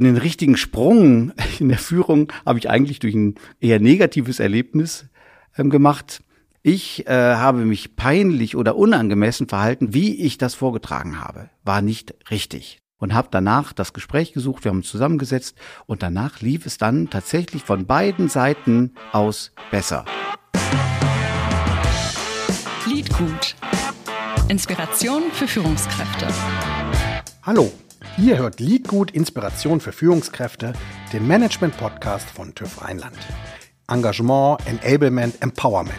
Den richtigen Sprung in der Führung habe ich eigentlich durch ein eher negatives Erlebnis ähm, gemacht. Ich äh, habe mich peinlich oder unangemessen verhalten, wie ich das vorgetragen habe. War nicht richtig. Und habe danach das Gespräch gesucht, wir haben uns zusammengesetzt und danach lief es dann tatsächlich von beiden Seiten aus besser. Liedgut. Inspiration für Führungskräfte. Hallo, Ihr hört Liedgut Inspiration für Führungskräfte, den Management-Podcast von TÜV Rheinland. Engagement, Enablement, Empowerment.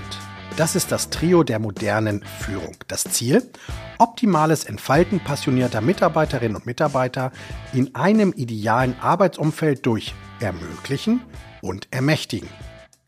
Das ist das Trio der modernen Führung. Das Ziel? Optimales Entfalten passionierter Mitarbeiterinnen und Mitarbeiter in einem idealen Arbeitsumfeld durch Ermöglichen und Ermächtigen.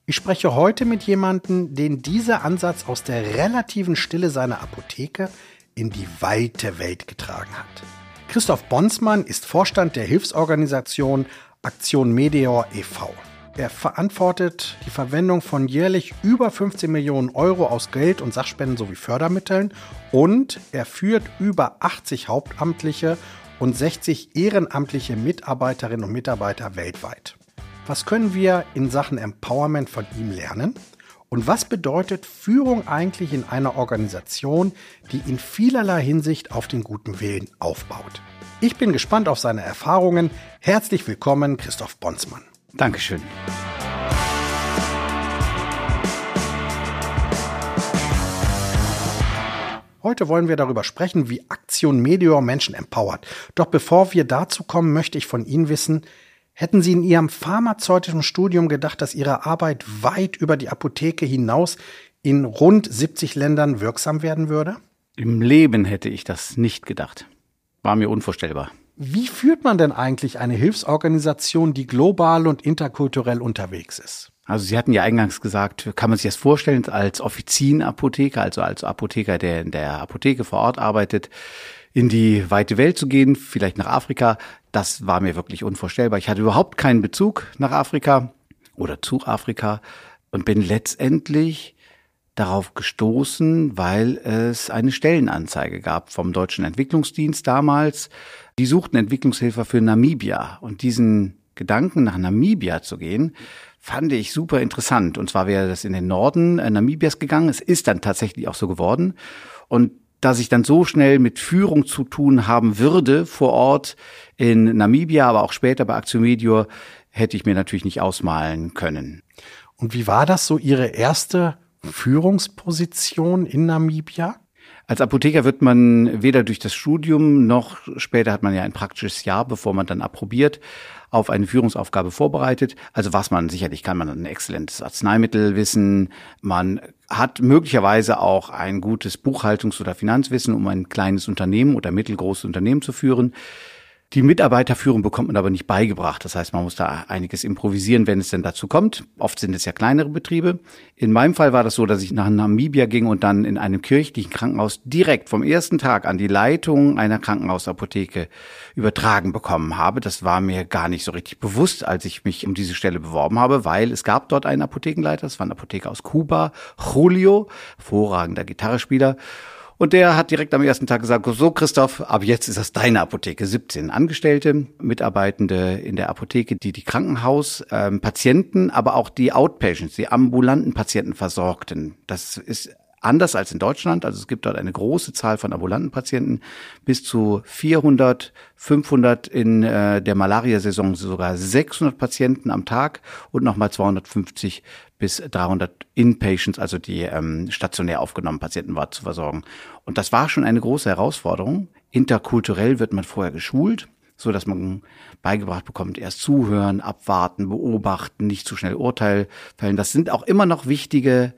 Ich spreche heute mit jemandem, den dieser Ansatz aus der relativen Stille seiner Apotheke in die weite Welt getragen hat. Christoph Bonsmann ist Vorstand der Hilfsorganisation Aktion Meteor e.V. Er verantwortet die Verwendung von jährlich über 15 Millionen Euro aus Geld- und Sachspenden sowie Fördermitteln und er führt über 80 hauptamtliche und 60 ehrenamtliche Mitarbeiterinnen und Mitarbeiter weltweit. Was können wir in Sachen Empowerment von ihm lernen? Und was bedeutet Führung eigentlich in einer Organisation, die in vielerlei Hinsicht auf den guten Willen aufbaut? Ich bin gespannt auf seine Erfahrungen. Herzlich willkommen, Christoph Bonsmann. Dankeschön. Heute wollen wir darüber sprechen, wie Aktion Meteor Menschen empowert. Doch bevor wir dazu kommen, möchte ich von Ihnen wissen, Hätten Sie in Ihrem pharmazeutischen Studium gedacht, dass Ihre Arbeit weit über die Apotheke hinaus in rund 70 Ländern wirksam werden würde? Im Leben hätte ich das nicht gedacht. War mir unvorstellbar. Wie führt man denn eigentlich eine Hilfsorganisation, die global und interkulturell unterwegs ist? Also Sie hatten ja eingangs gesagt, kann man sich das vorstellen als Offizienapotheker, also als Apotheker, der in der Apotheke vor Ort arbeitet, in die weite Welt zu gehen, vielleicht nach Afrika. Das war mir wirklich unvorstellbar. Ich hatte überhaupt keinen Bezug nach Afrika oder zu Afrika und bin letztendlich darauf gestoßen, weil es eine Stellenanzeige gab vom Deutschen Entwicklungsdienst damals. Die suchten Entwicklungshilfe für Namibia und diesen Gedanken nach Namibia zu gehen, fand ich super interessant. Und zwar wäre das in den Norden äh, Namibias gegangen. Es ist dann tatsächlich auch so geworden. Und dass ich dann so schnell mit Führung zu tun haben würde vor Ort in Namibia, aber auch später bei Action Medior, hätte ich mir natürlich nicht ausmalen können. Und wie war das so Ihre erste Führungsposition in Namibia? Als Apotheker wird man weder durch das Studium noch später hat man ja ein praktisches Jahr, bevor man dann approbiert, auf eine Führungsaufgabe vorbereitet. Also was man sicherlich kann man ein exzellentes Arzneimittelwissen, man hat möglicherweise auch ein gutes Buchhaltungs- oder Finanzwissen, um ein kleines Unternehmen oder mittelgroßes Unternehmen zu führen. Die Mitarbeiterführung bekommt man aber nicht beigebracht. Das heißt, man muss da einiges improvisieren, wenn es denn dazu kommt. Oft sind es ja kleinere Betriebe. In meinem Fall war das so, dass ich nach Namibia ging und dann in einem kirchlichen Krankenhaus direkt vom ersten Tag an die Leitung einer Krankenhausapotheke übertragen bekommen habe. Das war mir gar nicht so richtig bewusst, als ich mich um diese Stelle beworben habe, weil es gab dort einen Apothekenleiter. Das war ein Apotheker aus Kuba, Julio, hervorragender Gitarrespieler. Und der hat direkt am ersten Tag gesagt, so Christoph, ab jetzt ist das deine Apotheke. 17 Angestellte, Mitarbeitende in der Apotheke, die die Krankenhauspatienten, ähm, aber auch die Outpatients, die ambulanten Patienten versorgten. Das ist anders als in Deutschland. Also es gibt dort eine große Zahl von ambulanten Patienten, bis zu 400, 500 in äh, der Malaria-Saison sogar 600 Patienten am Tag und nochmal 250 bis 300 Inpatients, also die ähm, stationär aufgenommenen Patienten war zu versorgen. Und das war schon eine große Herausforderung. Interkulturell wird man vorher geschult, so dass man beigebracht bekommt, erst zuhören, abwarten, beobachten, nicht zu schnell Urteil fällen. Das sind auch immer noch wichtige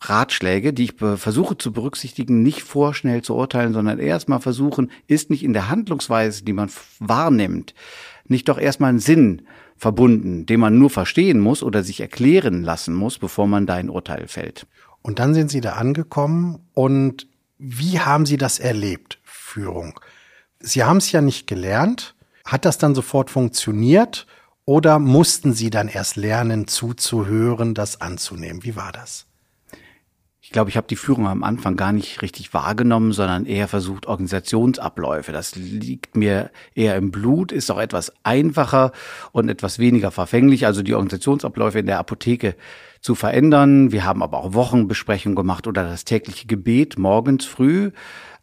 Ratschläge, die ich versuche zu berücksichtigen, nicht vorschnell zu urteilen, sondern erstmal versuchen, ist nicht in der Handlungsweise, die man wahrnimmt, nicht doch erstmal ein Sinn verbunden, den man nur verstehen muss oder sich erklären lassen muss, bevor man da ein Urteil fällt. Und dann sind Sie da angekommen und wie haben Sie das erlebt, Führung? Sie haben es ja nicht gelernt. Hat das dann sofort funktioniert oder mussten Sie dann erst lernen, zuzuhören, das anzunehmen? Wie war das? Glaube, ich habe die Führung am Anfang gar nicht richtig wahrgenommen, sondern eher versucht, Organisationsabläufe. Das liegt mir eher im Blut, ist auch etwas einfacher und etwas weniger verfänglich. Also die Organisationsabläufe in der Apotheke zu verändern. Wir haben aber auch Wochenbesprechungen gemacht oder das tägliche Gebet morgens früh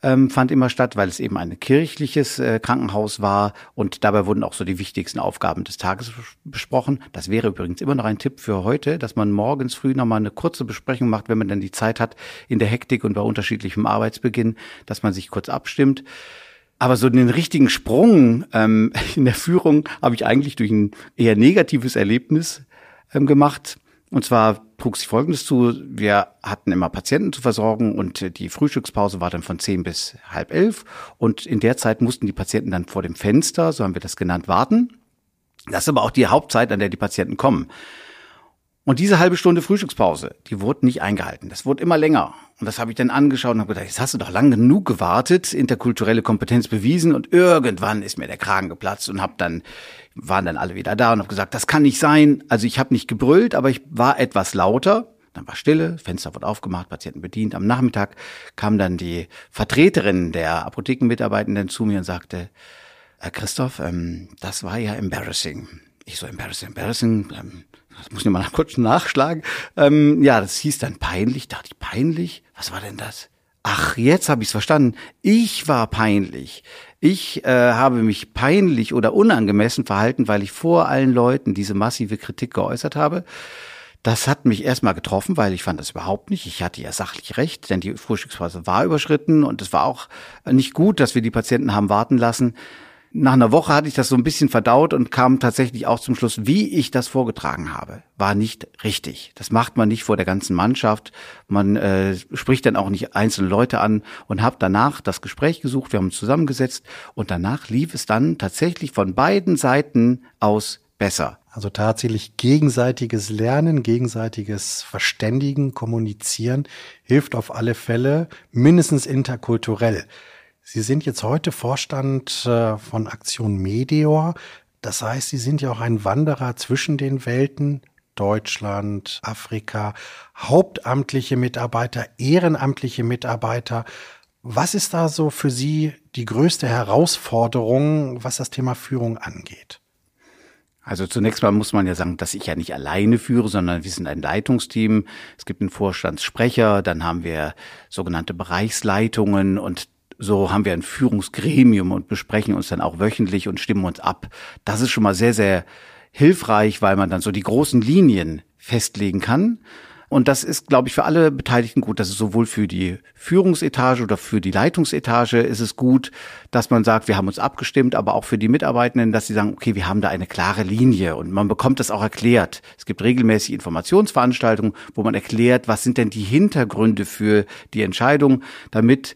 ähm, fand immer statt, weil es eben ein kirchliches äh, Krankenhaus war und dabei wurden auch so die wichtigsten Aufgaben des Tages besprochen. Das wäre übrigens immer noch ein Tipp für heute, dass man morgens früh nochmal eine kurze Besprechung macht, wenn man dann die Zeit hat in der Hektik und bei unterschiedlichem Arbeitsbeginn, dass man sich kurz abstimmt. Aber so den richtigen Sprung ähm, in der Führung habe ich eigentlich durch ein eher negatives Erlebnis ähm, gemacht. Und zwar trug sich Folgendes zu. Wir hatten immer Patienten zu versorgen und die Frühstückspause war dann von zehn bis halb elf. Und in der Zeit mussten die Patienten dann vor dem Fenster, so haben wir das genannt, warten. Das ist aber auch die Hauptzeit, an der die Patienten kommen. Und diese halbe Stunde Frühstückspause, die wurde nicht eingehalten. Das wurde immer länger. Und das habe ich dann angeschaut und habe gedacht, jetzt hast du doch lang genug gewartet, interkulturelle Kompetenz bewiesen und irgendwann ist mir der Kragen geplatzt und habe dann waren dann alle wieder da und habe gesagt, das kann nicht sein. Also ich habe nicht gebrüllt, aber ich war etwas lauter. Dann war Stille, Fenster wurde aufgemacht, Patienten bedient. Am Nachmittag kam dann die Vertreterin der Apothekenmitarbeitenden zu mir und sagte, Herr Christoph, ähm, das war ja embarrassing. Ich so, embarrassing, embarrassing. Ähm, das muss ich mal kurz nachschlagen. Ähm, ja, das hieß dann peinlich. Dachte ich, peinlich? Was war denn das? Ach, jetzt habe ich es verstanden. Ich war peinlich. Ich äh, habe mich peinlich oder unangemessen verhalten, weil ich vor allen Leuten diese massive Kritik geäußert habe. Das hat mich erstmal getroffen, weil ich fand das überhaupt nicht. Ich hatte ja sachlich recht, denn die Frühstücksphase war überschritten und es war auch nicht gut, dass wir die Patienten haben warten lassen. Nach einer Woche hatte ich das so ein bisschen verdaut und kam tatsächlich auch zum Schluss, wie ich das vorgetragen habe, war nicht richtig. Das macht man nicht vor der ganzen Mannschaft. Man äh, spricht dann auch nicht einzelne Leute an und habe danach das Gespräch gesucht. Wir haben uns zusammengesetzt und danach lief es dann tatsächlich von beiden Seiten aus besser. Also tatsächlich gegenseitiges Lernen, gegenseitiges Verständigen, Kommunizieren hilft auf alle Fälle, mindestens interkulturell. Sie sind jetzt heute Vorstand äh, von Aktion Meteor. Das heißt, Sie sind ja auch ein Wanderer zwischen den Welten. Deutschland, Afrika, hauptamtliche Mitarbeiter, ehrenamtliche Mitarbeiter. Was ist da so für Sie die größte Herausforderung, was das Thema Führung angeht? Also zunächst mal muss man ja sagen, dass ich ja nicht alleine führe, sondern wir sind ein Leitungsteam. Es gibt einen Vorstandssprecher, dann haben wir sogenannte Bereichsleitungen und so haben wir ein Führungsgremium und besprechen uns dann auch wöchentlich und stimmen uns ab. Das ist schon mal sehr, sehr hilfreich, weil man dann so die großen Linien festlegen kann. Und das ist, glaube ich, für alle Beteiligten gut. Das ist sowohl für die Führungsetage oder für die Leitungsetage ist es gut, dass man sagt, wir haben uns abgestimmt, aber auch für die Mitarbeitenden, dass sie sagen, okay, wir haben da eine klare Linie und man bekommt das auch erklärt. Es gibt regelmäßig Informationsveranstaltungen, wo man erklärt, was sind denn die Hintergründe für die Entscheidung, damit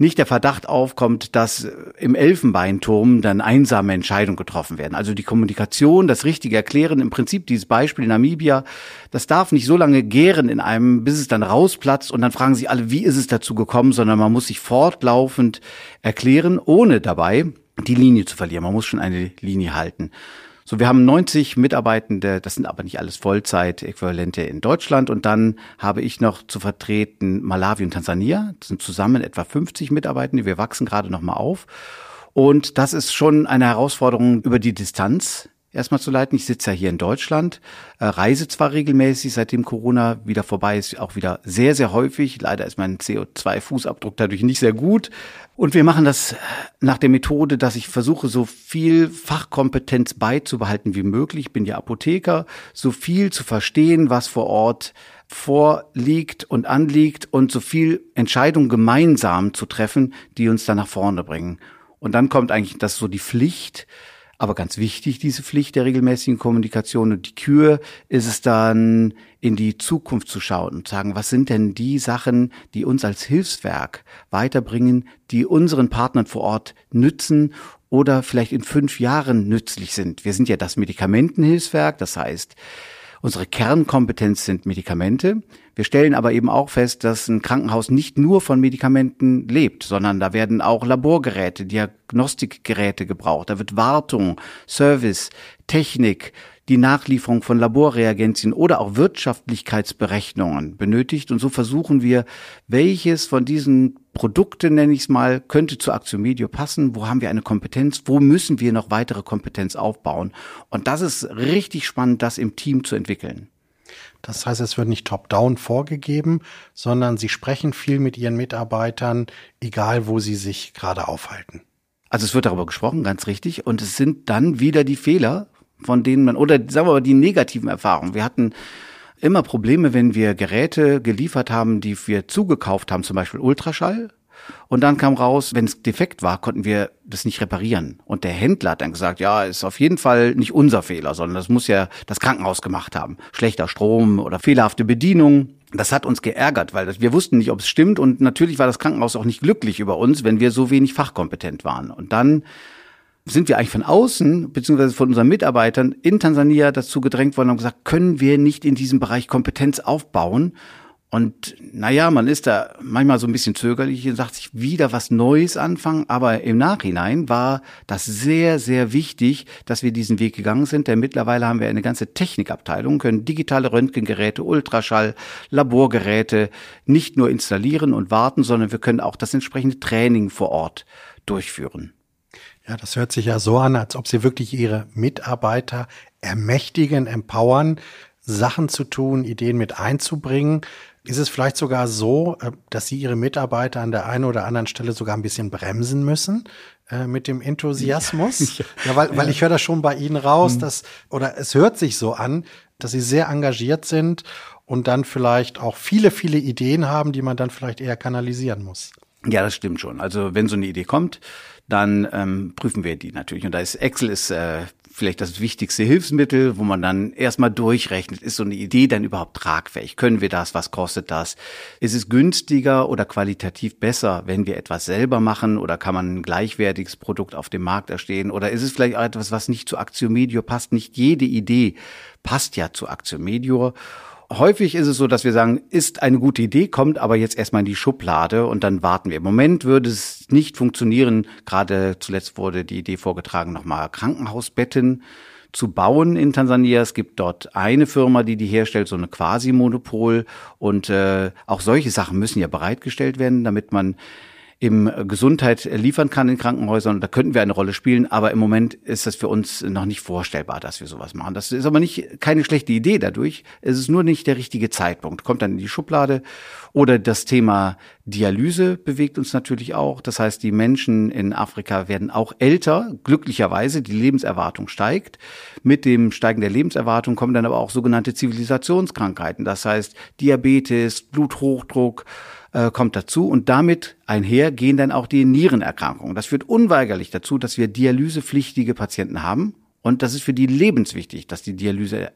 nicht der Verdacht aufkommt, dass im Elfenbeinturm dann einsame Entscheidungen getroffen werden. Also die Kommunikation, das richtige Erklären, im Prinzip dieses Beispiel in Namibia, das darf nicht so lange gären in einem, bis es dann rausplatzt und dann fragen sich alle, wie ist es dazu gekommen, sondern man muss sich fortlaufend erklären, ohne dabei die Linie zu verlieren. Man muss schon eine Linie halten. So, wir haben 90 Mitarbeitende, das sind aber nicht alles Vollzeit-Äquivalente in Deutschland. Und dann habe ich noch zu vertreten Malawi und Tansania. Das sind zusammen etwa 50 Mitarbeitende. Wir wachsen gerade noch mal auf. Und das ist schon eine Herausforderung über die Distanz erstmal zu leiten. Ich sitze ja hier in Deutschland, äh, reise zwar regelmäßig, seitdem Corona wieder vorbei ist, auch wieder sehr, sehr häufig. Leider ist mein CO2-Fußabdruck dadurch nicht sehr gut. Und wir machen das nach der Methode, dass ich versuche, so viel Fachkompetenz beizubehalten wie möglich. Ich bin ja Apotheker, so viel zu verstehen, was vor Ort vorliegt und anliegt und so viel Entscheidungen gemeinsam zu treffen, die uns dann nach vorne bringen. Und dann kommt eigentlich das so die Pflicht, aber ganz wichtig, diese Pflicht der regelmäßigen Kommunikation und die Kür ist es dann, in die Zukunft zu schauen und sagen, was sind denn die Sachen, die uns als Hilfswerk weiterbringen, die unseren Partnern vor Ort nützen oder vielleicht in fünf Jahren nützlich sind. Wir sind ja das Medikamentenhilfswerk, das heißt, Unsere Kernkompetenz sind Medikamente. Wir stellen aber eben auch fest, dass ein Krankenhaus nicht nur von Medikamenten lebt, sondern da werden auch Laborgeräte, Diagnostikgeräte gebraucht. Da wird Wartung, Service, Technik, die Nachlieferung von Laborreagenzien oder auch Wirtschaftlichkeitsberechnungen benötigt. Und so versuchen wir, welches von diesen Produkten, nenne ich es mal, könnte zu Aktio Medio passen, wo haben wir eine Kompetenz, wo müssen wir noch weitere Kompetenz aufbauen. Und das ist richtig spannend, das im Team zu entwickeln. Das heißt, es wird nicht top-down vorgegeben, sondern Sie sprechen viel mit Ihren Mitarbeitern, egal wo sie sich gerade aufhalten. Also es wird darüber gesprochen, ganz richtig. Und es sind dann wieder die Fehler, von denen man, oder sagen wir mal die negativen Erfahrungen. Wir hatten immer Probleme, wenn wir Geräte geliefert haben, die wir zugekauft haben, zum Beispiel Ultraschall. Und dann kam raus, wenn es defekt war, konnten wir das nicht reparieren. Und der Händler hat dann gesagt, ja, ist auf jeden Fall nicht unser Fehler, sondern das muss ja das Krankenhaus gemacht haben. Schlechter Strom oder fehlerhafte Bedienung. Das hat uns geärgert, weil wir wussten nicht, ob es stimmt. Und natürlich war das Krankenhaus auch nicht glücklich über uns, wenn wir so wenig fachkompetent waren. Und dann sind wir eigentlich von außen, beziehungsweise von unseren Mitarbeitern in Tansania dazu gedrängt worden und gesagt, können wir nicht in diesem Bereich Kompetenz aufbauen? Und naja, man ist da manchmal so ein bisschen zögerlich und sagt sich wieder was Neues anfangen. Aber im Nachhinein war das sehr, sehr wichtig, dass wir diesen Weg gegangen sind. Denn mittlerweile haben wir eine ganze Technikabteilung, können digitale Röntgengeräte, Ultraschall, Laborgeräte nicht nur installieren und warten, sondern wir können auch das entsprechende Training vor Ort durchführen. Ja, das hört sich ja so an, als ob Sie wirklich Ihre Mitarbeiter ermächtigen, empowern, Sachen zu tun, Ideen mit einzubringen. Ist es vielleicht sogar so, äh, dass Sie Ihre Mitarbeiter an der einen oder anderen Stelle sogar ein bisschen bremsen müssen äh, mit dem Enthusiasmus? ja, ja weil, weil ich höre das schon bei Ihnen raus, mhm. dass, oder es hört sich so an, dass Sie sehr engagiert sind und dann vielleicht auch viele, viele Ideen haben, die man dann vielleicht eher kanalisieren muss. Ja, das stimmt schon. Also wenn so eine Idee kommt, dann ähm, prüfen wir die natürlich. Und da ist Excel ist äh, vielleicht das wichtigste Hilfsmittel, wo man dann erstmal durchrechnet, ist so eine Idee denn überhaupt tragfähig? Können wir das? Was kostet das? Ist es günstiger oder qualitativ besser, wenn wir etwas selber machen oder kann man ein gleichwertiges Produkt auf dem Markt erstehen? Oder ist es vielleicht auch etwas, was nicht zu Aktio Medio passt? Nicht jede Idee passt ja zu Aktio Medio häufig ist es so, dass wir sagen, ist eine gute Idee, kommt aber jetzt erstmal in die Schublade und dann warten wir. Im Moment würde es nicht funktionieren. Gerade zuletzt wurde die Idee vorgetragen, nochmal Krankenhausbetten zu bauen in Tansania. Es gibt dort eine Firma, die die herstellt, so eine Quasi-Monopol. Und äh, auch solche Sachen müssen ja bereitgestellt werden, damit man im Gesundheit liefern kann in Krankenhäusern. Da könnten wir eine Rolle spielen, aber im Moment ist das für uns noch nicht vorstellbar, dass wir sowas machen. Das ist aber nicht keine schlechte Idee dadurch. Es ist nur nicht der richtige Zeitpunkt. Kommt dann in die Schublade. Oder das Thema Dialyse bewegt uns natürlich auch. Das heißt, die Menschen in Afrika werden auch älter, glücklicherweise. Die Lebenserwartung steigt. Mit dem Steigen der Lebenserwartung kommen dann aber auch sogenannte Zivilisationskrankheiten. Das heißt, Diabetes, Bluthochdruck, äh, kommt dazu und damit einher gehen dann auch die Nierenerkrankungen. Das führt unweigerlich dazu, dass wir dialysepflichtige Patienten haben und das ist für die lebenswichtig, dass die Dialyse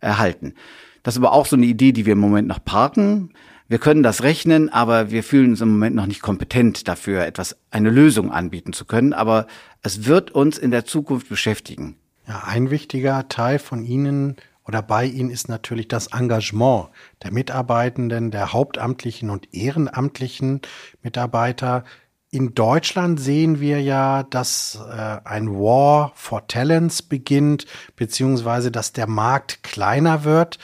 erhalten. Das ist aber auch so eine Idee, die wir im Moment noch parken. Wir können das rechnen, aber wir fühlen uns im Moment noch nicht kompetent dafür, etwas, eine Lösung anbieten zu können. Aber es wird uns in der Zukunft beschäftigen. Ja, ein wichtiger Teil von Ihnen oder bei ihnen ist natürlich das Engagement der Mitarbeitenden, der hauptamtlichen und ehrenamtlichen Mitarbeiter. In Deutschland sehen wir ja, dass äh, ein War for Talents beginnt, beziehungsweise dass der Markt kleiner wird.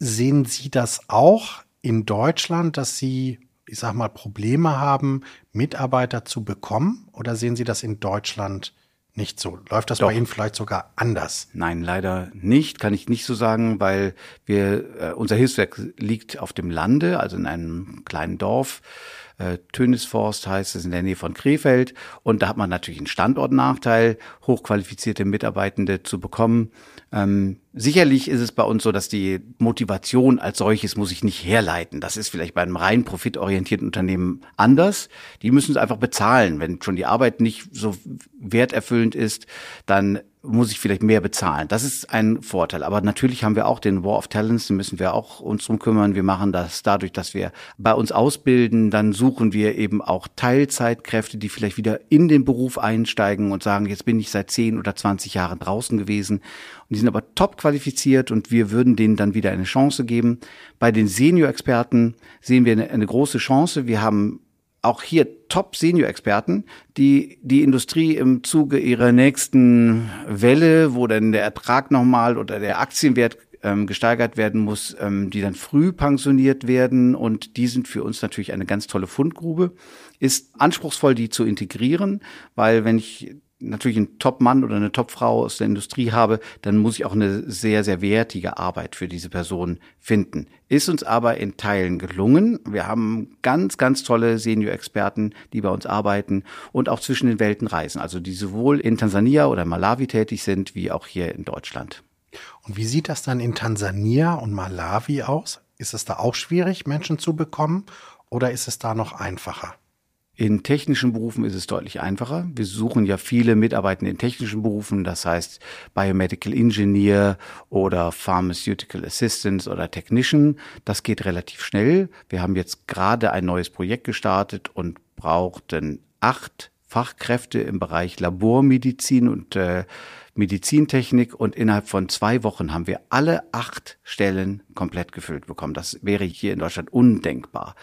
Sehen Sie das auch in Deutschland, dass Sie, ich sag mal, Probleme haben, Mitarbeiter zu bekommen? Oder sehen Sie das in Deutschland nicht so. Läuft das Doch. bei Ihnen vielleicht sogar anders? Nein, leider nicht, kann ich nicht so sagen, weil wir, äh, unser Hilfswerk liegt auf dem Lande, also in einem kleinen Dorf. Äh, Tönisforst heißt es in der Nähe von Krefeld. Und da hat man natürlich einen Standortnachteil, hochqualifizierte Mitarbeitende zu bekommen. Ähm, sicherlich ist es bei uns so, dass die Motivation als solches muss ich nicht herleiten. Das ist vielleicht bei einem rein profitorientierten Unternehmen anders. Die müssen es einfach bezahlen. Wenn schon die Arbeit nicht so werterfüllend ist, dann muss ich vielleicht mehr bezahlen. Das ist ein Vorteil. Aber natürlich haben wir auch den War of Talents, den müssen wir auch uns drum kümmern. Wir machen das dadurch, dass wir bei uns ausbilden. Dann suchen wir eben auch Teilzeitkräfte, die vielleicht wieder in den Beruf einsteigen und sagen, jetzt bin ich seit 10 oder 20 Jahren draußen gewesen. Und die sind aber top qualifiziert und wir würden denen dann wieder eine Chance geben. Bei den Senior-Experten sehen wir eine, eine große Chance. Wir haben auch hier Top-Senior-Experten, die die Industrie im Zuge ihrer nächsten Welle, wo dann der Ertrag nochmal oder der Aktienwert ähm, gesteigert werden muss, ähm, die dann früh pensioniert werden. Und die sind für uns natürlich eine ganz tolle Fundgrube. Ist anspruchsvoll, die zu integrieren, weil wenn ich natürlich einen Top-Mann oder eine Top-Frau aus der Industrie habe, dann muss ich auch eine sehr, sehr wertige Arbeit für diese Person finden. Ist uns aber in Teilen gelungen. Wir haben ganz, ganz tolle Senior-Experten, die bei uns arbeiten und auch zwischen den Welten reisen. Also die sowohl in Tansania oder Malawi tätig sind, wie auch hier in Deutschland. Und wie sieht das dann in Tansania und Malawi aus? Ist es da auch schwierig, Menschen zu bekommen oder ist es da noch einfacher? In technischen Berufen ist es deutlich einfacher. Wir suchen ja viele Mitarbeiter in technischen Berufen, das heißt Biomedical Engineer oder Pharmaceutical Assistants oder Technician. Das geht relativ schnell. Wir haben jetzt gerade ein neues Projekt gestartet und brauchten acht Fachkräfte im Bereich Labormedizin und äh, Medizintechnik und innerhalb von zwei Wochen haben wir alle acht Stellen komplett gefüllt bekommen. Das wäre hier in Deutschland undenkbar.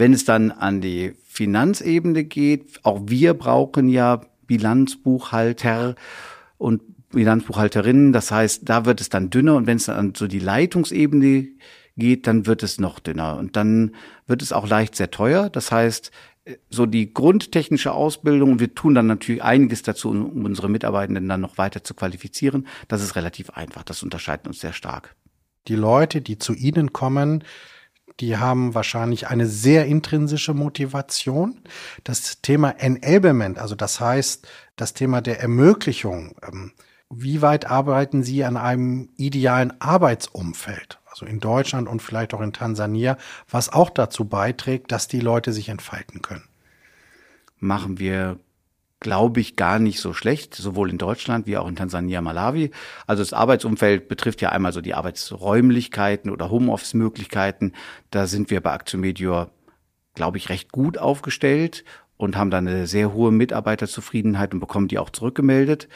Wenn es dann an die Finanzebene geht, auch wir brauchen ja Bilanzbuchhalter und Bilanzbuchhalterinnen. Das heißt, da wird es dann dünner und wenn es dann an so die Leitungsebene geht, dann wird es noch dünner und dann wird es auch leicht sehr teuer. Das heißt, so die grundtechnische Ausbildung, wir tun dann natürlich einiges dazu, um unsere Mitarbeitenden dann noch weiter zu qualifizieren. Das ist relativ einfach. Das unterscheidet uns sehr stark. Die Leute, die zu Ihnen kommen, die haben wahrscheinlich eine sehr intrinsische Motivation. Das Thema Enablement, also das heißt, das Thema der Ermöglichung, ähm, wie weit arbeiten Sie an einem idealen Arbeitsumfeld? Also in Deutschland und vielleicht auch in Tansania, was auch dazu beiträgt, dass die Leute sich entfalten können. Machen wir glaube ich, gar nicht so schlecht, sowohl in Deutschland wie auch in Tansania, Malawi. Also das Arbeitsumfeld betrifft ja einmal so die Arbeitsräumlichkeiten oder Homeoffice-Möglichkeiten. Da sind wir bei Actiomedior, glaube ich, recht gut aufgestellt und haben da eine sehr hohe Mitarbeiterzufriedenheit und bekommen die auch zurückgemeldet.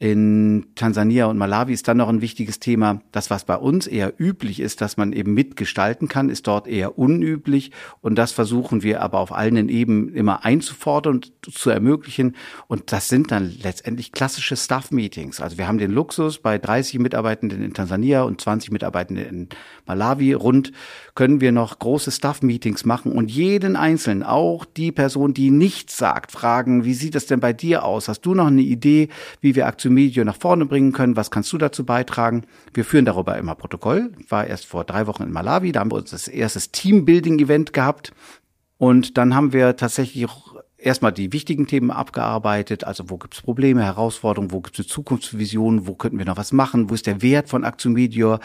In Tansania und Malawi ist dann noch ein wichtiges Thema. Das, was bei uns eher üblich ist, dass man eben mitgestalten kann, ist dort eher unüblich. Und das versuchen wir aber auf allen Ebenen immer einzufordern und zu ermöglichen. Und das sind dann letztendlich klassische Staff-Meetings. Also wir haben den Luxus, bei 30 Mitarbeitenden in Tansania und 20 Mitarbeitenden in Malawi rund können wir noch große Staff-Meetings machen und jeden Einzelnen, auch die Person, die nichts sagt, fragen, wie sieht es denn bei dir aus? Hast du noch eine Idee, wie wir Aktion Medio nach vorne bringen können? Was kannst du dazu beitragen? Wir führen darüber immer Protokoll. War erst vor drei Wochen in Malawi, da haben wir uns das erstes Teambuilding-Event gehabt. Und dann haben wir tatsächlich erstmal die wichtigen Themen abgearbeitet, also wo gibt es Probleme, Herausforderungen, wo gibt es eine Zukunftsvision, wo könnten wir noch was machen, wo ist der Wert von Action Media,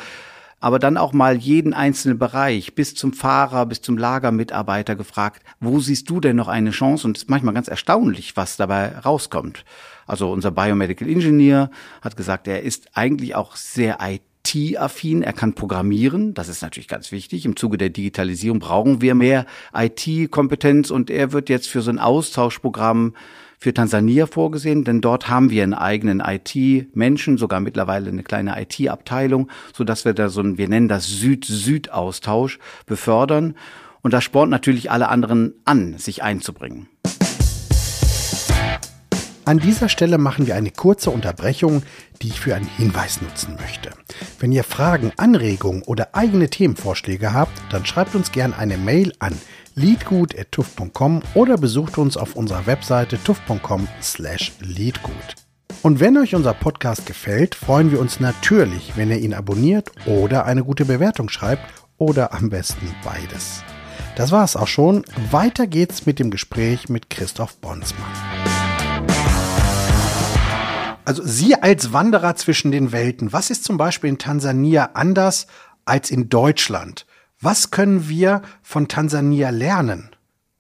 aber dann auch mal jeden einzelnen Bereich bis zum Fahrer, bis zum Lagermitarbeiter gefragt, wo siehst du denn noch eine Chance? Und es ist manchmal ganz erstaunlich, was dabei rauskommt. Also unser Biomedical Engineer hat gesagt, er ist eigentlich auch sehr IT-affin, er kann programmieren, das ist natürlich ganz wichtig. Im Zuge der Digitalisierung brauchen wir mehr IT-Kompetenz und er wird jetzt für so ein Austauschprogramm für Tansania vorgesehen, denn dort haben wir einen eigenen IT-Menschen, sogar mittlerweile eine kleine IT-Abteilung, so dass wir da so ein, wir nennen das Süd-Süd-Austausch befördern. Und das spornt natürlich alle anderen an, sich einzubringen. An dieser Stelle machen wir eine kurze Unterbrechung, die ich für einen Hinweis nutzen möchte. Wenn ihr Fragen, Anregungen oder eigene Themenvorschläge habt, dann schreibt uns gerne eine Mail an leadgut.tuff.com oder besucht uns auf unserer Webseite tuff.com slash leadgut. Und wenn euch unser Podcast gefällt, freuen wir uns natürlich, wenn ihr ihn abonniert oder eine gute Bewertung schreibt oder am besten beides. Das war's auch schon. Weiter geht's mit dem Gespräch mit Christoph Bonsmann. Also Sie als Wanderer zwischen den Welten, was ist zum Beispiel in Tansania anders als in Deutschland? Was können wir von Tansania lernen?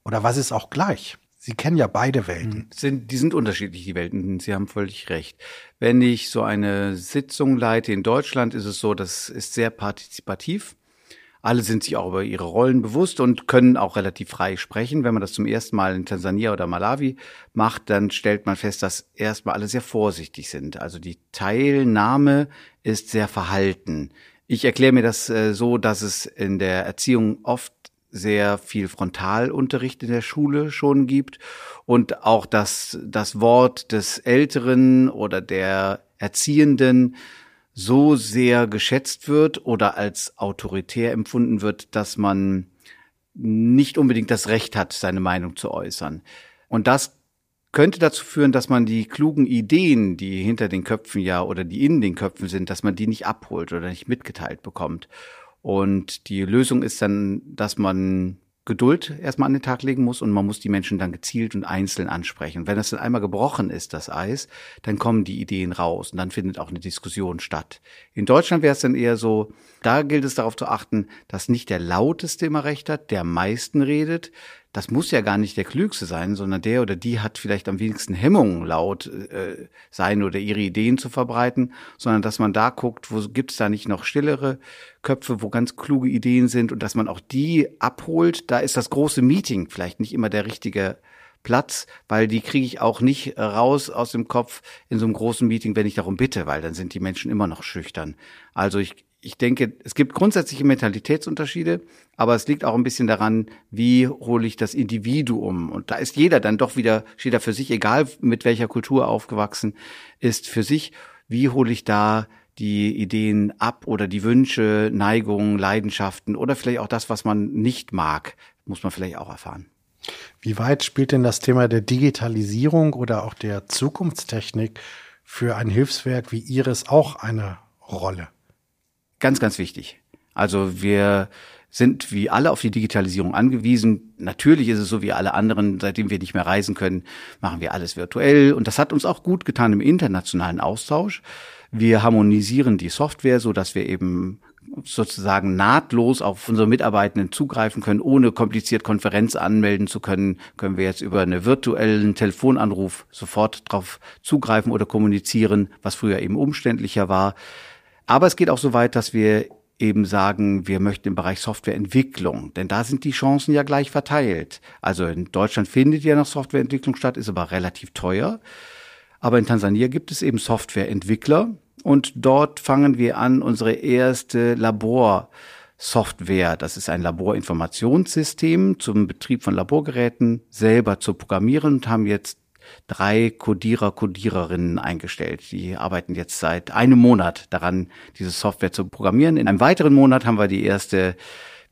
Oder was ist auch gleich? Sie kennen ja beide Welten. Hm, sind, die sind unterschiedlich, die Welten. Sie haben völlig recht. Wenn ich so eine Sitzung leite in Deutschland, ist es so, das ist sehr partizipativ. Alle sind sich auch über ihre Rollen bewusst und können auch relativ frei sprechen. Wenn man das zum ersten Mal in Tansania oder Malawi macht, dann stellt man fest, dass erstmal alle sehr vorsichtig sind. Also die Teilnahme ist sehr verhalten. Ich erkläre mir das äh, so, dass es in der Erziehung oft sehr viel Frontalunterricht in der Schule schon gibt und auch, dass das Wort des Älteren oder der Erziehenden so sehr geschätzt wird oder als autoritär empfunden wird, dass man nicht unbedingt das Recht hat, seine Meinung zu äußern. Und das könnte dazu führen, dass man die klugen Ideen, die hinter den Köpfen ja oder die in den Köpfen sind, dass man die nicht abholt oder nicht mitgeteilt bekommt. Und die Lösung ist dann, dass man Geduld erstmal an den Tag legen muss und man muss die Menschen dann gezielt und einzeln ansprechen. Und wenn das dann einmal gebrochen ist, das Eis, dann kommen die Ideen raus und dann findet auch eine Diskussion statt. In Deutschland wäre es dann eher so, da gilt es darauf zu achten, dass nicht der Lauteste immer recht hat, der am meisten redet, das muss ja gar nicht der Klügste sein, sondern der oder die hat vielleicht am wenigsten Hemmungen, laut äh, sein oder ihre Ideen zu verbreiten, sondern dass man da guckt, wo gibt es da nicht noch stillere Köpfe, wo ganz kluge Ideen sind und dass man auch die abholt. Da ist das große Meeting vielleicht nicht immer der richtige Platz, weil die kriege ich auch nicht raus aus dem Kopf in so einem großen Meeting, wenn ich darum bitte, weil dann sind die Menschen immer noch schüchtern. Also ich, ich denke, es gibt grundsätzliche Mentalitätsunterschiede, aber es liegt auch ein bisschen daran, wie hole ich das Individuum. Und da ist jeder dann doch wieder, steht da für sich, egal mit welcher Kultur aufgewachsen ist, für sich, wie hole ich da die Ideen ab oder die Wünsche, Neigungen, Leidenschaften oder vielleicht auch das, was man nicht mag, muss man vielleicht auch erfahren. Wie weit spielt denn das Thema der Digitalisierung oder auch der Zukunftstechnik für ein Hilfswerk wie Ihres auch eine Rolle? Ganz, ganz wichtig. Also wir sind wie alle auf die Digitalisierung angewiesen. Natürlich ist es so wie alle anderen, seitdem wir nicht mehr reisen können, machen wir alles virtuell. Und das hat uns auch gut getan im internationalen Austausch. Wir harmonisieren die Software, so dass wir eben sozusagen nahtlos auf unsere Mitarbeitenden zugreifen können, ohne kompliziert Konferenz anmelden zu können, können wir jetzt über einen virtuellen Telefonanruf sofort darauf zugreifen oder kommunizieren, was früher eben umständlicher war. Aber es geht auch so weit, dass wir eben sagen, wir möchten im Bereich Softwareentwicklung, denn da sind die Chancen ja gleich verteilt. Also in Deutschland findet ja noch Softwareentwicklung statt, ist aber relativ teuer. Aber in Tansania gibt es eben Softwareentwickler und dort fangen wir an, unsere erste Laborsoftware, das ist ein Laborinformationssystem zum Betrieb von Laborgeräten, selber zu programmieren und haben jetzt drei Codierer, Codiererinnen eingestellt. Die arbeiten jetzt seit einem Monat daran, diese Software zu programmieren. In einem weiteren Monat haben wir die erste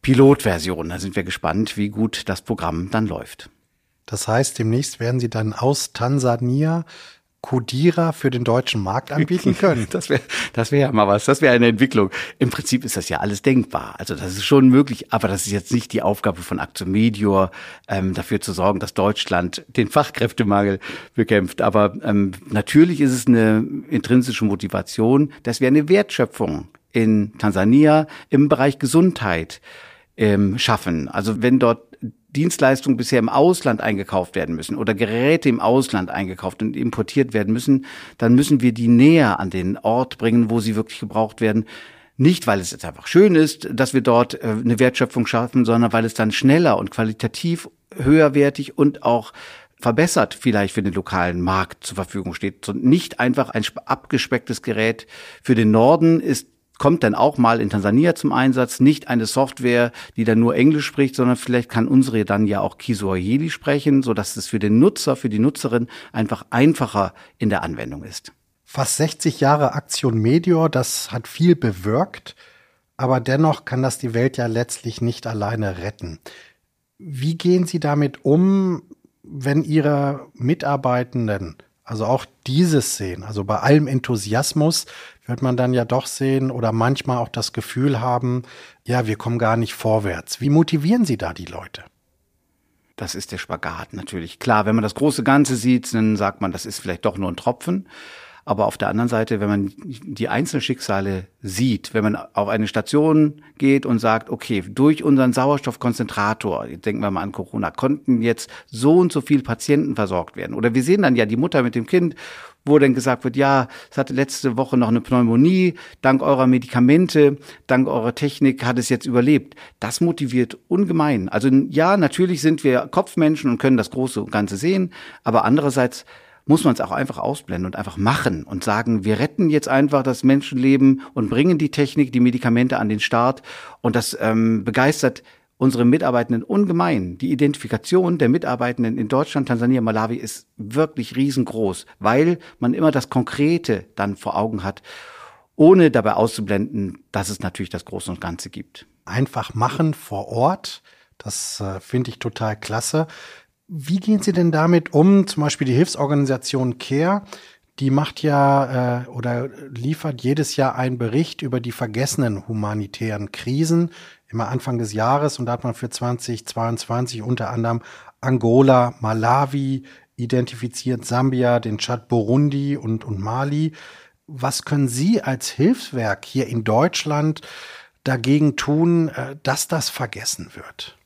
Pilotversion. Da sind wir gespannt, wie gut das Programm dann läuft. Das heißt, demnächst werden Sie dann aus Tansania Codierer für den deutschen Markt anbieten können. das wäre das wäre ja mal was, das wäre eine Entwicklung. Im Prinzip ist das ja alles denkbar. Also das ist schon möglich, aber das ist jetzt nicht die Aufgabe von Action Medior, ähm, dafür zu sorgen, dass Deutschland den Fachkräftemangel bekämpft. Aber ähm, natürlich ist es eine intrinsische Motivation, dass wir eine Wertschöpfung in Tansania im Bereich Gesundheit ähm, schaffen. Also wenn dort Dienstleistungen bisher im Ausland eingekauft werden müssen oder Geräte im Ausland eingekauft und importiert werden müssen, dann müssen wir die näher an den Ort bringen, wo sie wirklich gebraucht werden. Nicht, weil es jetzt einfach schön ist, dass wir dort äh, eine Wertschöpfung schaffen, sondern weil es dann schneller und qualitativ höherwertig und auch verbessert vielleicht für den lokalen Markt zur Verfügung steht. Und nicht einfach ein abgespecktes Gerät für den Norden ist kommt dann auch mal in Tansania zum Einsatz. Nicht eine Software, die dann nur Englisch spricht, sondern vielleicht kann unsere dann ja auch Kiswahili sprechen, so dass es für den Nutzer, für die Nutzerin einfach einfacher in der Anwendung ist. Fast 60 Jahre Aktion Meteor, das hat viel bewirkt, aber dennoch kann das die Welt ja letztlich nicht alleine retten. Wie gehen Sie damit um, wenn Ihre Mitarbeitenden also auch dieses sehen, also bei allem Enthusiasmus wird man dann ja doch sehen oder manchmal auch das Gefühl haben, ja, wir kommen gar nicht vorwärts. Wie motivieren Sie da die Leute? Das ist der Spagat natürlich. Klar, wenn man das große Ganze sieht, dann sagt man, das ist vielleicht doch nur ein Tropfen. Aber auf der anderen Seite, wenn man die einzelnen Schicksale sieht, wenn man auf eine Station geht und sagt, okay, durch unseren Sauerstoffkonzentrator, denken wir mal an Corona, konnten jetzt so und so viele Patienten versorgt werden. Oder wir sehen dann ja die Mutter mit dem Kind, wo dann gesagt wird, ja, es hatte letzte Woche noch eine Pneumonie, dank eurer Medikamente, dank eurer Technik hat es jetzt überlebt. Das motiviert ungemein. Also ja, natürlich sind wir Kopfmenschen und können das große und Ganze sehen, aber andererseits muss man es auch einfach ausblenden und einfach machen und sagen, wir retten jetzt einfach das Menschenleben und bringen die Technik, die Medikamente an den Start. Und das ähm, begeistert unsere Mitarbeitenden ungemein. Die Identifikation der Mitarbeitenden in Deutschland, Tansania, Malawi ist wirklich riesengroß, weil man immer das Konkrete dann vor Augen hat, ohne dabei auszublenden, dass es natürlich das Große und Ganze gibt. Einfach machen vor Ort, das äh, finde ich total klasse. Wie gehen Sie denn damit um? Zum Beispiel die Hilfsorganisation CARE, die macht ja äh, oder liefert jedes Jahr einen Bericht über die vergessenen humanitären Krisen, immer Anfang des Jahres. Und da hat man für 2022 unter anderem Angola, Malawi identifiziert, Sambia, den Tschad, Burundi und, und Mali. Was können Sie als Hilfswerk hier in Deutschland dagegen tun, äh, dass das vergessen wird?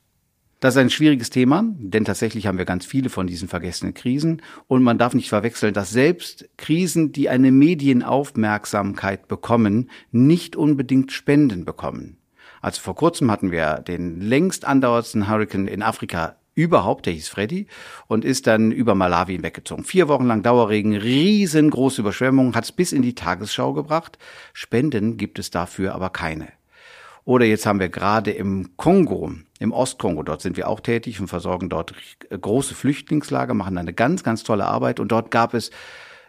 Das ist ein schwieriges Thema, denn tatsächlich haben wir ganz viele von diesen vergessenen Krisen. Und man darf nicht verwechseln, dass selbst Krisen, die eine Medienaufmerksamkeit bekommen, nicht unbedingt Spenden bekommen. Also vor kurzem hatten wir den längst andauerndsten Hurricane in Afrika überhaupt, der hieß Freddy und ist dann über Malawi weggezogen. Vier Wochen lang Dauerregen, riesengroße Überschwemmungen, hat es bis in die Tagesschau gebracht. Spenden gibt es dafür aber keine. Oder jetzt haben wir gerade im Kongo, im Ostkongo, dort sind wir auch tätig und versorgen dort große Flüchtlingslager, machen eine ganz, ganz tolle Arbeit. Und dort gab es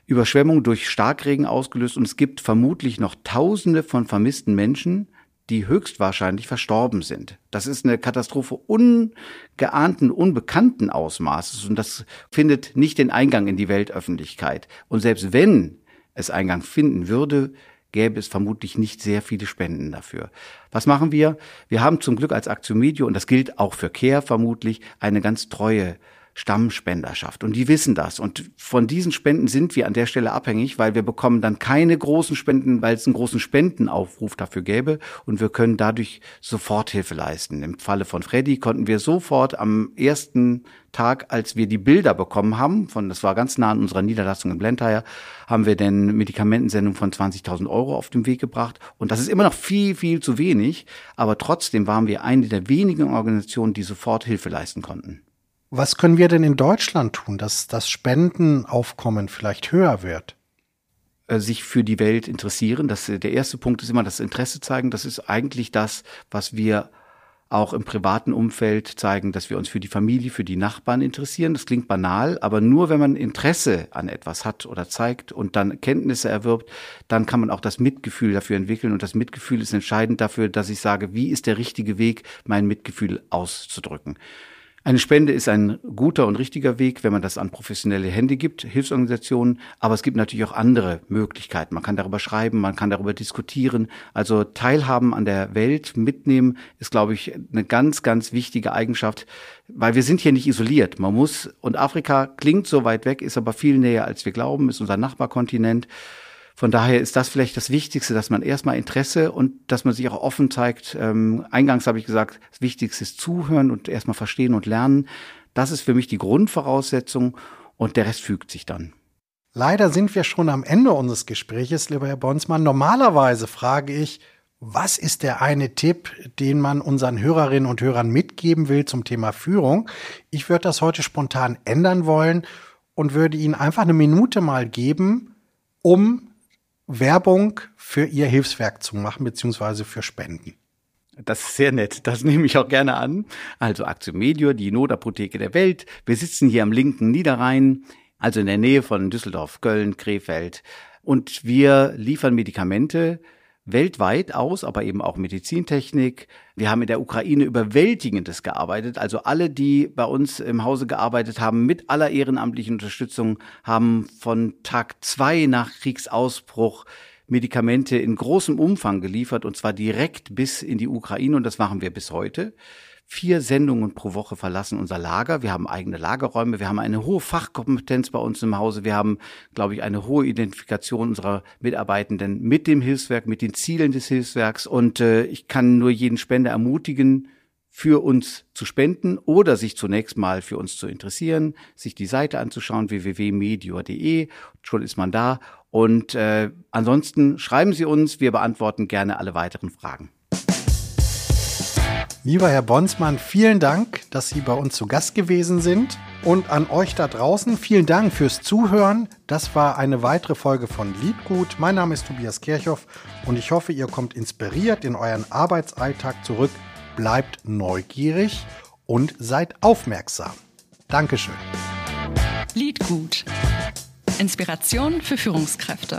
Überschwemmungen durch Starkregen ausgelöst. Und es gibt vermutlich noch Tausende von vermissten Menschen, die höchstwahrscheinlich verstorben sind. Das ist eine Katastrophe ungeahnten, unbekannten Ausmaßes und das findet nicht den Eingang in die Weltöffentlichkeit. Und selbst wenn es Eingang finden würde, gäbe es vermutlich nicht sehr viele Spenden dafür. Was machen wir? Wir haben zum Glück als Aktion Medio, und das gilt auch für CARE vermutlich, eine ganz treue Stammspenderschaft. Und die wissen das. Und von diesen Spenden sind wir an der Stelle abhängig, weil wir bekommen dann keine großen Spenden, weil es einen großen Spendenaufruf dafür gäbe. Und wir können dadurch Soforthilfe leisten. Im Falle von Freddy konnten wir sofort am ersten Tag, als wir die Bilder bekommen haben, von, das war ganz nah an unserer Niederlassung in Blentyre, haben wir denn Medikamentensendung von 20.000 Euro auf den Weg gebracht. Und das ist immer noch viel, viel zu wenig. Aber trotzdem waren wir eine der wenigen Organisationen, die sofort Hilfe leisten konnten. Was können wir denn in Deutschland tun, dass das Spendenaufkommen vielleicht höher wird? Äh, sich für die Welt interessieren. Das, der erste Punkt ist immer das Interesse zeigen. Das ist eigentlich das, was wir auch im privaten Umfeld zeigen, dass wir uns für die Familie, für die Nachbarn interessieren. Das klingt banal, aber nur wenn man Interesse an etwas hat oder zeigt und dann Kenntnisse erwirbt, dann kann man auch das Mitgefühl dafür entwickeln. Und das Mitgefühl ist entscheidend dafür, dass ich sage, wie ist der richtige Weg, mein Mitgefühl auszudrücken. Eine Spende ist ein guter und richtiger Weg, wenn man das an professionelle Hände gibt, Hilfsorganisationen. Aber es gibt natürlich auch andere Möglichkeiten. Man kann darüber schreiben, man kann darüber diskutieren. Also Teilhaben an der Welt mitnehmen ist, glaube ich, eine ganz, ganz wichtige Eigenschaft, weil wir sind hier nicht isoliert. Man muss, und Afrika klingt so weit weg, ist aber viel näher, als wir glauben, ist unser Nachbarkontinent. Von daher ist das vielleicht das Wichtigste, dass man erstmal Interesse und dass man sich auch offen zeigt. Ähm, eingangs habe ich gesagt, das Wichtigste ist zuhören und erstmal verstehen und lernen. Das ist für mich die Grundvoraussetzung und der Rest fügt sich dann. Leider sind wir schon am Ende unseres Gespräches, lieber Herr Bonsmann. Normalerweise frage ich, was ist der eine Tipp, den man unseren Hörerinnen und Hörern mitgeben will zum Thema Führung? Ich würde das heute spontan ändern wollen und würde Ihnen einfach eine Minute mal geben, um Werbung für Ihr Hilfswerk zu machen, beziehungsweise für Spenden. Das ist sehr nett. Das nehme ich auch gerne an. Also Aktio Medior, die Notapotheke der Welt. Wir sitzen hier am linken Niederrhein, also in der Nähe von Düsseldorf, Köln, Krefeld. Und wir liefern Medikamente weltweit aus, aber eben auch Medizintechnik. Wir haben in der Ukraine überwältigendes gearbeitet. Also alle, die bei uns im Hause gearbeitet haben, mit aller ehrenamtlichen Unterstützung, haben von Tag zwei nach Kriegsausbruch Medikamente in großem Umfang geliefert und zwar direkt bis in die Ukraine und das machen wir bis heute. Vier Sendungen pro Woche verlassen unser Lager. Wir haben eigene Lagerräume. Wir haben eine hohe Fachkompetenz bei uns im Hause. Wir haben, glaube ich, eine hohe Identifikation unserer Mitarbeitenden mit dem Hilfswerk, mit den Zielen des Hilfswerks. Und äh, ich kann nur jeden Spender ermutigen, für uns zu spenden oder sich zunächst mal für uns zu interessieren, sich die Seite anzuschauen, www.medior.de, schon ist man da. Und äh, ansonsten schreiben Sie uns, wir beantworten gerne alle weiteren Fragen. Lieber Herr Bonsmann, vielen Dank, dass Sie bei uns zu Gast gewesen sind. Und an euch da draußen, vielen Dank fürs Zuhören. Das war eine weitere Folge von Liedgut. Mein Name ist Tobias Kirchhoff und ich hoffe, ihr kommt inspiriert in euren Arbeitsalltag zurück bleibt neugierig und seid aufmerksam. Dankeschön. Lied gut. Inspiration für Führungskräfte.